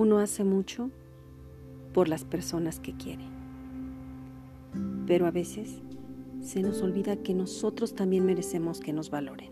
Uno hace mucho por las personas que quiere. Pero a veces se nos olvida que nosotros también merecemos que nos valoren.